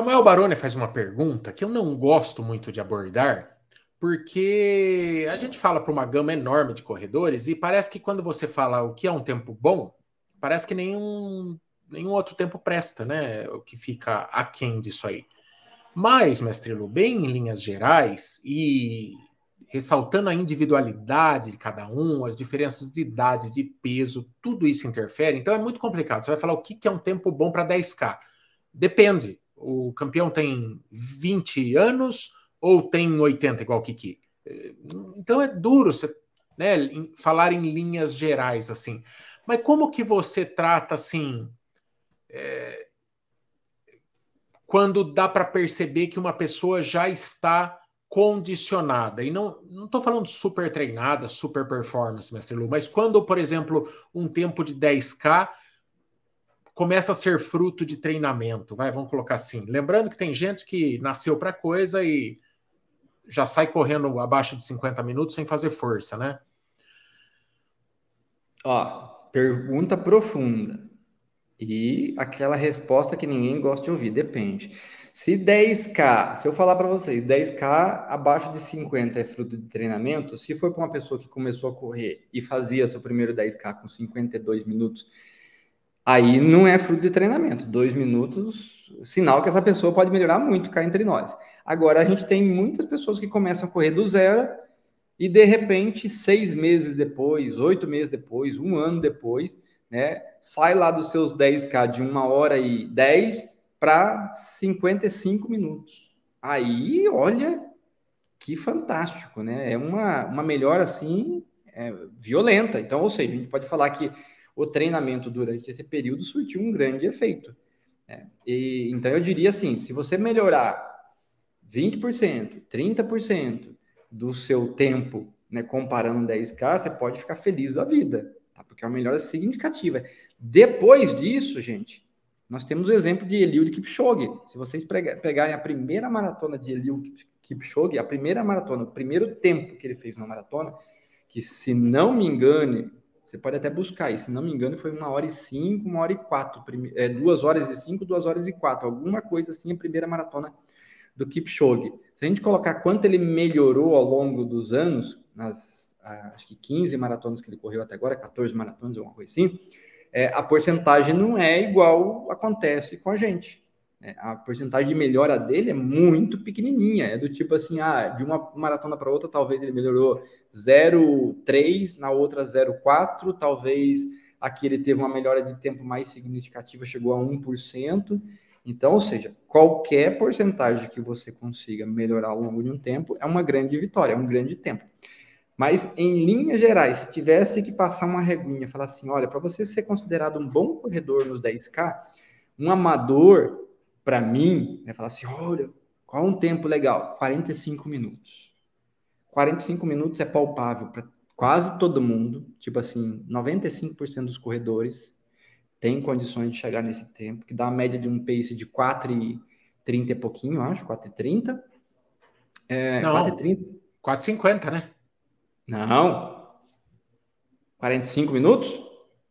Samuel Baroni faz uma pergunta que eu não gosto muito de abordar, porque a gente fala para uma gama enorme de corredores e parece que quando você fala o que é um tempo bom, parece que nenhum, nenhum outro tempo presta, né? O que fica aquém disso aí. Mas, mestre Lu, bem em linhas gerais e ressaltando a individualidade de cada um, as diferenças de idade, de peso, tudo isso interfere. Então é muito complicado. Você vai falar o que é um tempo bom para 10K. Depende. O campeão tem 20 anos ou tem 80, igual o Kiki. Então é duro você né, falar em linhas gerais assim. Mas como que você trata assim? É, quando dá para perceber que uma pessoa já está condicionada. E não estou falando super treinada, super performance, mestre Lu, mas quando, por exemplo, um tempo de 10K começa a ser fruto de treinamento, vai, vamos colocar assim. Lembrando que tem gente que nasceu para coisa e já sai correndo abaixo de 50 minutos sem fazer força, né? Ó, pergunta profunda. E aquela resposta que ninguém gosta de ouvir, depende. Se 10K, se eu falar para vocês, 10K abaixo de 50 é fruto de treinamento, se for para uma pessoa que começou a correr e fazia seu primeiro 10K com 52 minutos, aí não é fruto de treinamento. Dois minutos, sinal que essa pessoa pode melhorar muito cá entre nós. Agora, a gente tem muitas pessoas que começam a correr do zero e, de repente, seis meses depois, oito meses depois, um ano depois, né, sai lá dos seus 10K de uma hora e 10 para 55 minutos. Aí, olha, que fantástico, né? É uma, uma melhora assim é, violenta. Então, ou seja, a gente pode falar que o treinamento durante esse período surtiu um grande efeito. Né? E, então, eu diria assim: se você melhorar 20%, 30% do seu tempo, né, comparando 10K, você pode ficar feliz da vida, tá? porque é uma melhora significativa. Depois disso, gente, nós temos o exemplo de Eliud Kipchoge. Se vocês pegarem a primeira maratona de Eliud Kipchoge, a primeira maratona, o primeiro tempo que ele fez na maratona, que se não me engane, você pode até buscar aí, se não me engano, foi uma hora e cinco, uma hora e quatro, é, duas horas e cinco, duas horas e quatro, alguma coisa assim, a primeira maratona do Kipchoge. Se a gente colocar quanto ele melhorou ao longo dos anos, nas acho que 15 maratonas que ele correu até agora, 14 maratonas, alguma coisa assim, é, a porcentagem não é igual acontece com a gente. Né? A porcentagem de melhora dele é muito pequenininha, é do tipo assim, ah, de uma maratona para outra, talvez ele melhorou 0,3, na outra 0,4, talvez aqui ele teve uma melhora de tempo mais significativa, chegou a 1%. Então, ou seja, qualquer porcentagem que você consiga melhorar ao longo de um tempo é uma grande vitória, é um grande tempo. Mas, em linhas gerais, se tivesse que passar uma reguinha, falar assim: olha, para você ser considerado um bom corredor nos 10K, um amador, para mim, é falar assim: olha, qual um tempo legal? 45 minutos. 45 minutos é palpável para quase todo mundo. Tipo assim, 95% dos corredores têm condições de chegar nesse tempo, que dá uma média de um pace de 4,30 e pouquinho, acho, 4,30. É, 4,30. 4,50, né? Não. 45 minutos?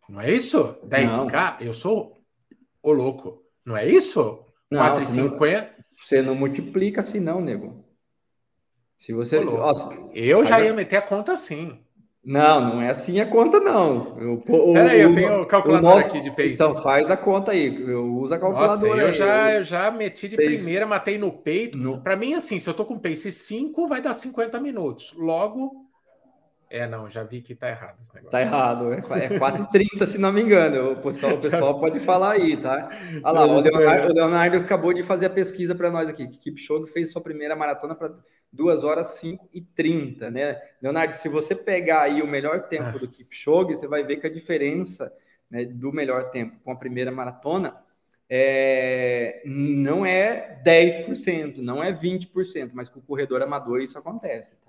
Não é isso? 10K? Não. Eu sou o louco. Não é isso? 4,50? Você não multiplica assim, não, nego. Se você. Nossa, eu já ia meter a conta assim. Não, não é assim a conta, não. Eu, Peraí, eu tenho o calculador nosso, aqui de pace. Então faz a conta aí. Eu uso a calculadora. Nossa, eu, já, eu já meti de Seis. primeira, matei no peito. Para mim, assim, se eu tô com pace 5, vai dar 50 minutos. Logo, é, não, já vi que tá errado esse negócio. Tá errado, é 4h30, se não me engano. O pessoal, o pessoal pode falar aí, tá? Olha lá, o Leonardo, o Leonardo acabou de fazer a pesquisa para nós aqui. Kipchoge fez sua primeira maratona para 2 horas 5 e 30, né? Leonardo, se você pegar aí o melhor tempo ah. do Kipchoge, você vai ver que a diferença né, do melhor tempo com a primeira maratona é, não é 10%, não é 20%, mas com o corredor amador isso acontece, tá?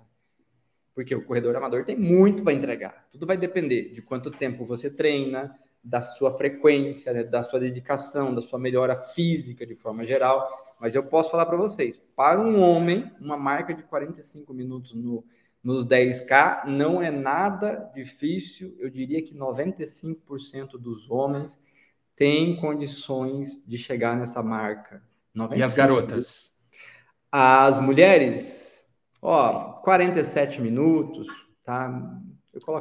Porque o corredor amador tem muito para entregar. Tudo vai depender de quanto tempo você treina, da sua frequência, né, da sua dedicação, da sua melhora física de forma geral. Mas eu posso falar para vocês, para um homem, uma marca de 45 minutos no, nos 10K não é nada difícil. Eu diria que 95% dos homens têm condições de chegar nessa marca. 95. E as garotas? As mulheres, ó, Sim. 47 minutos, tá?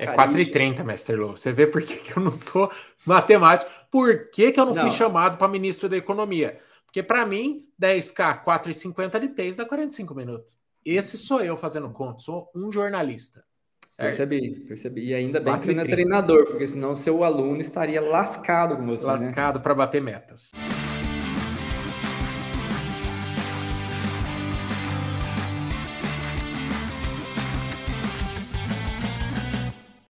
é 4h30, Mestre Lô. Você vê por que, que eu não sou matemático. Por que, que eu não, não. fui chamado para ministro da Economia? Porque para mim, 10K, 4,50 de pace dá 45 minutos. Esse sou eu fazendo conta, sou um jornalista. Certo? Percebi, percebi. E ainda bem que você não é treinador, porque senão seu aluno estaria lascado com você. Né? Lascado né? para bater metas.